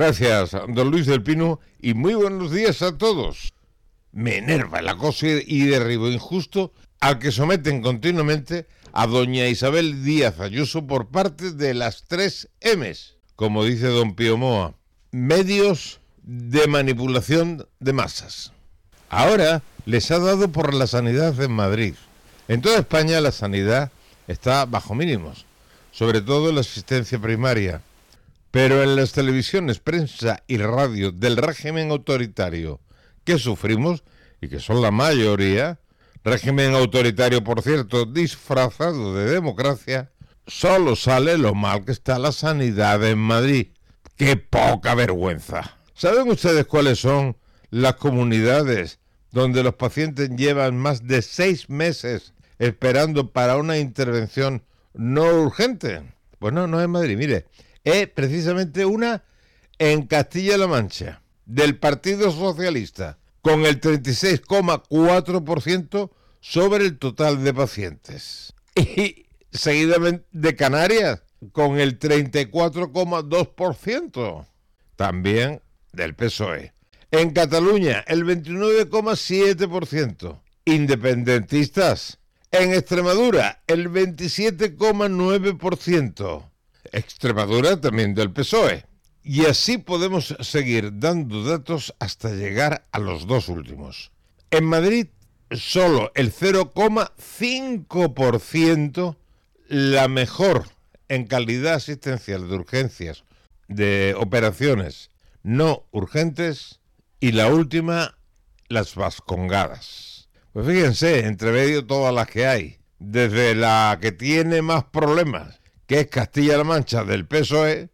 Gracias, don Luis del Pino, y muy buenos días a todos. Me enerva el acoso y derribo injusto al que someten continuamente a doña Isabel Díaz Ayuso por parte de las tres M's, como dice don Pío Moa, medios de manipulación de masas. Ahora les ha dado por la sanidad en Madrid. En toda España la sanidad está bajo mínimos, sobre todo la asistencia primaria. Pero en las televisiones, prensa y radio del régimen autoritario que sufrimos, y que son la mayoría, régimen autoritario, por cierto, disfrazado de democracia, solo sale lo mal que está la sanidad en Madrid. ¡Qué poca vergüenza! ¿Saben ustedes cuáles son las comunidades donde los pacientes llevan más de seis meses esperando para una intervención no urgente? Pues no, no es Madrid. Mire, es precisamente una en Castilla-La Mancha, del Partido Socialista, con el 36,4% sobre el total de pacientes. Y seguidamente de Canarias, con el 34,2%, también del PSOE. En Cataluña, el 29,7%. Independentistas. En Extremadura, el 27,9%. Extremadura también del PSOE. Y así podemos seguir dando datos hasta llegar a los dos últimos. En Madrid, solo el 0,5% la mejor en calidad asistencial de urgencias de operaciones no urgentes y la última, las vascongadas. Pues fíjense, entre medio todas las que hay, desde la que tiene más problemas que es Castilla-La Mancha del PSOE,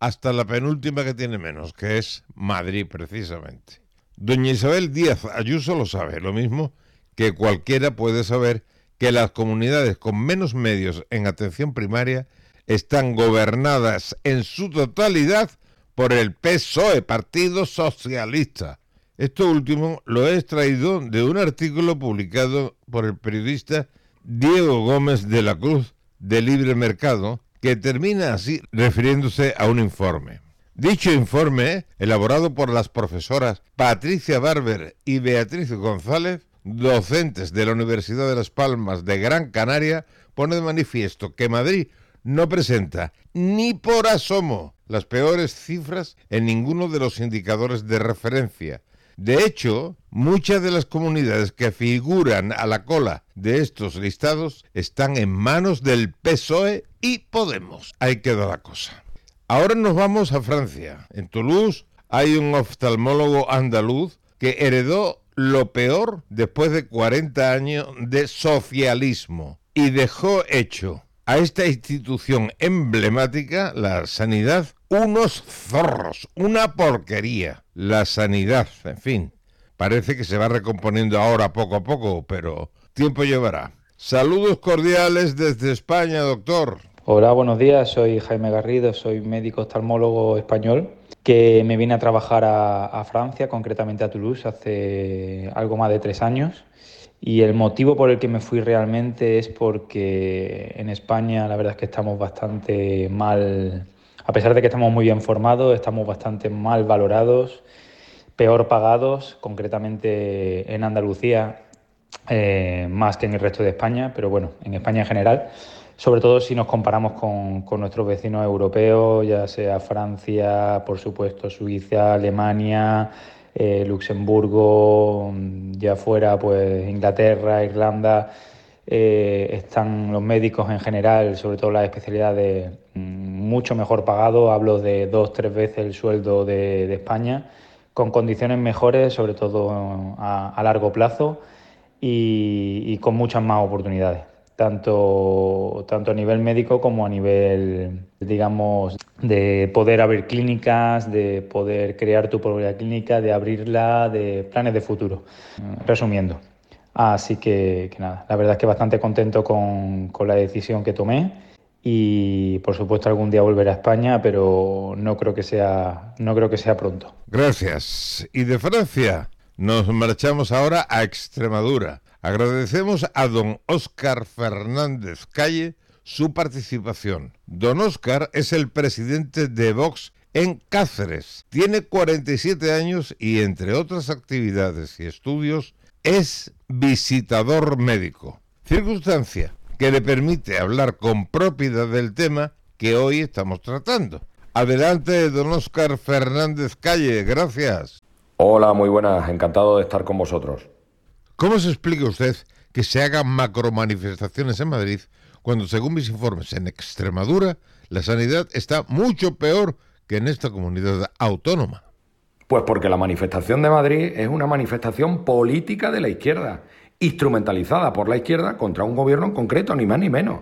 hasta la penúltima que tiene menos, que es Madrid precisamente. Doña Isabel Díaz Ayuso lo sabe, lo mismo que cualquiera puede saber que las comunidades con menos medios en atención primaria están gobernadas en su totalidad por el PSOE, Partido Socialista. Esto último lo he extraído de un artículo publicado por el periodista Diego Gómez de la Cruz de libre mercado, que termina así refiriéndose a un informe. Dicho informe, elaborado por las profesoras Patricia Barber y Beatriz González, docentes de la Universidad de Las Palmas de Gran Canaria, pone de manifiesto que Madrid no presenta ni por asomo las peores cifras en ninguno de los indicadores de referencia, de hecho, muchas de las comunidades que figuran a la cola de estos listados están en manos del PSOE y Podemos. Ahí queda la cosa. Ahora nos vamos a Francia. En Toulouse hay un oftalmólogo andaluz que heredó lo peor después de 40 años de socialismo y dejó hecho a esta institución emblemática, la sanidad, unos zorros, una porquería. La sanidad, en fin, parece que se va recomponiendo ahora poco a poco, pero tiempo llevará. Saludos cordiales desde España, doctor. Hola, buenos días. Soy Jaime Garrido, soy médico oftalmólogo español que me vine a trabajar a, a Francia, concretamente a Toulouse, hace algo más de tres años. Y el motivo por el que me fui realmente es porque en España la verdad es que estamos bastante mal, a pesar de que estamos muy bien formados, estamos bastante mal valorados, peor pagados, concretamente en Andalucía, eh, más que en el resto de España, pero bueno, en España en general, sobre todo si nos comparamos con, con nuestros vecinos europeos, ya sea Francia, por supuesto, Suiza, Alemania, eh, Luxemburgo, ya fuera pues Inglaterra, Irlanda, eh, están los médicos en general, sobre todo las especialidades, mm, mucho mejor pagados, hablo de dos, tres veces el sueldo de, España, con condiciones mejores, sobre todo a, largo plazo y, con muchas más oportunidades. Tanto, tanto a nivel médico como a nivel, digamos, de poder abrir clínicas, de poder crear tu propia clínica, de abrirla, de planes de futuro. Resumiendo. Así que, nada, la verdad es que bastante contento con, con la decisión que tomé y por supuesto algún día volveré a España, pero no creo que sea, no creo que sea pronto. Gracias. Y de Francia nos marchamos ahora a Extremadura. Agradecemos a don Óscar Fernández Calle su participación. Don Óscar es el presidente de Vox en Cáceres. Tiene 47 años y entre otras actividades y estudios es visitador médico. Circunstancia que le permite hablar con propiedad del tema que hoy estamos tratando. Adelante, don Óscar Fernández Calle, gracias. Hola, muy buenas, encantado de estar con vosotros. ¿Cómo se explica usted que se hagan macromanifestaciones en Madrid cuando, según mis informes, en Extremadura la sanidad está mucho peor que en esta comunidad autónoma? Pues porque la manifestación de Madrid es una manifestación política de la izquierda, instrumentalizada por la izquierda contra un gobierno en concreto, ni más ni menos.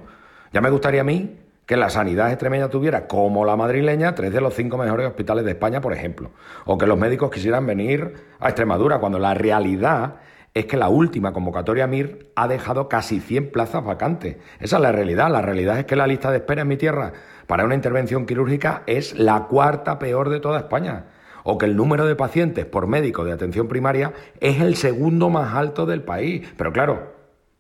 Ya me gustaría a mí que la sanidad extremeña tuviera, como la madrileña, tres de los cinco mejores hospitales de España, por ejemplo. O que los médicos quisieran venir a Extremadura, cuando la realidad es que la última convocatoria MIR ha dejado casi 100 plazas vacantes. Esa es la realidad. La realidad es que la lista de espera en mi tierra para una intervención quirúrgica es la cuarta peor de toda España. O que el número de pacientes por médico de atención primaria es el segundo más alto del país. Pero claro,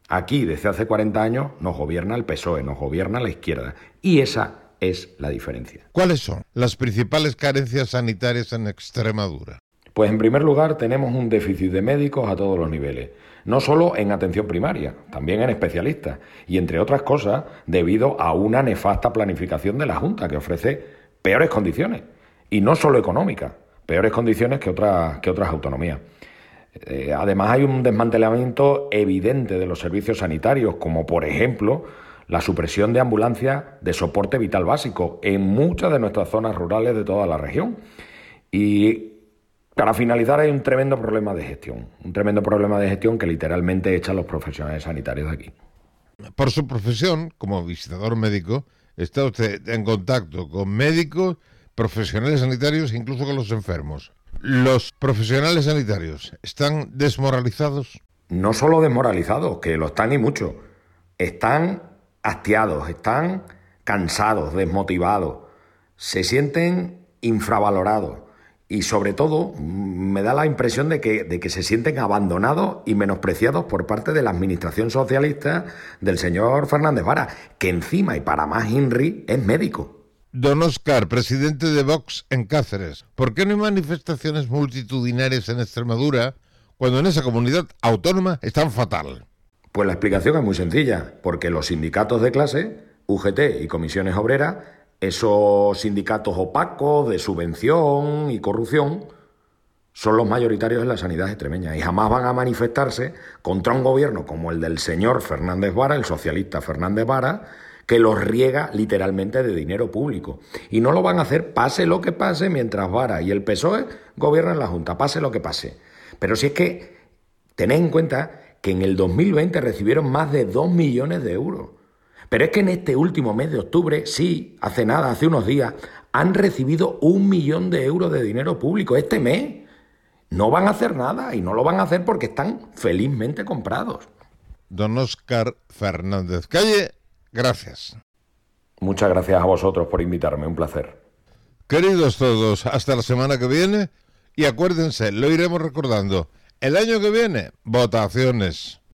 aquí desde hace 40 años nos gobierna el PSOE, nos gobierna la izquierda. Y esa es la diferencia. ¿Cuáles son las principales carencias sanitarias en Extremadura? Pues en primer lugar tenemos un déficit de médicos a todos los niveles, no solo en atención primaria, también en especialistas, y entre otras cosas debido a una nefasta planificación de la Junta que ofrece peores condiciones, y no solo económicas, peores condiciones que otras, que otras autonomías. Eh, además hay un desmantelamiento evidente de los servicios sanitarios, como por ejemplo la supresión de ambulancias de soporte vital básico en muchas de nuestras zonas rurales de toda la región. Y para finalizar, hay un tremendo problema de gestión, un tremendo problema de gestión que literalmente echa a los profesionales sanitarios de aquí. Por su profesión, como visitador médico, está usted en contacto con médicos, profesionales sanitarios e incluso con los enfermos. ¿Los profesionales sanitarios están desmoralizados? No solo desmoralizados, que lo están y mucho. Están hastiados, están cansados, desmotivados, se sienten infravalorados y sobre todo me da la impresión de que, de que se sienten abandonados y menospreciados por parte de la administración socialista del señor Fernández Vara, que encima y para más Henry es médico. Don Oscar, presidente de Vox en Cáceres, ¿por qué no hay manifestaciones multitudinarias en Extremadura cuando en esa comunidad autónoma están fatal? Pues la explicación es muy sencilla, porque los sindicatos de clase, UGT y comisiones obreras, esos sindicatos opacos de subvención y corrupción son los mayoritarios en la sanidad extremeña y jamás van a manifestarse contra un gobierno como el del señor Fernández Vara, el socialista Fernández Vara, que los riega literalmente de dinero público. Y no lo van a hacer pase lo que pase mientras Vara y el PSOE gobiernan la Junta, pase lo que pase. Pero si es que tened en cuenta que en el 2020 recibieron más de 2 millones de euros. Pero es que en este último mes de octubre, sí, hace nada, hace unos días, han recibido un millón de euros de dinero público este mes. No van a hacer nada y no lo van a hacer porque están felizmente comprados. Don Oscar Fernández Calle, gracias. Muchas gracias a vosotros por invitarme, un placer. Queridos todos, hasta la semana que viene y acuérdense, lo iremos recordando. El año que viene, votaciones.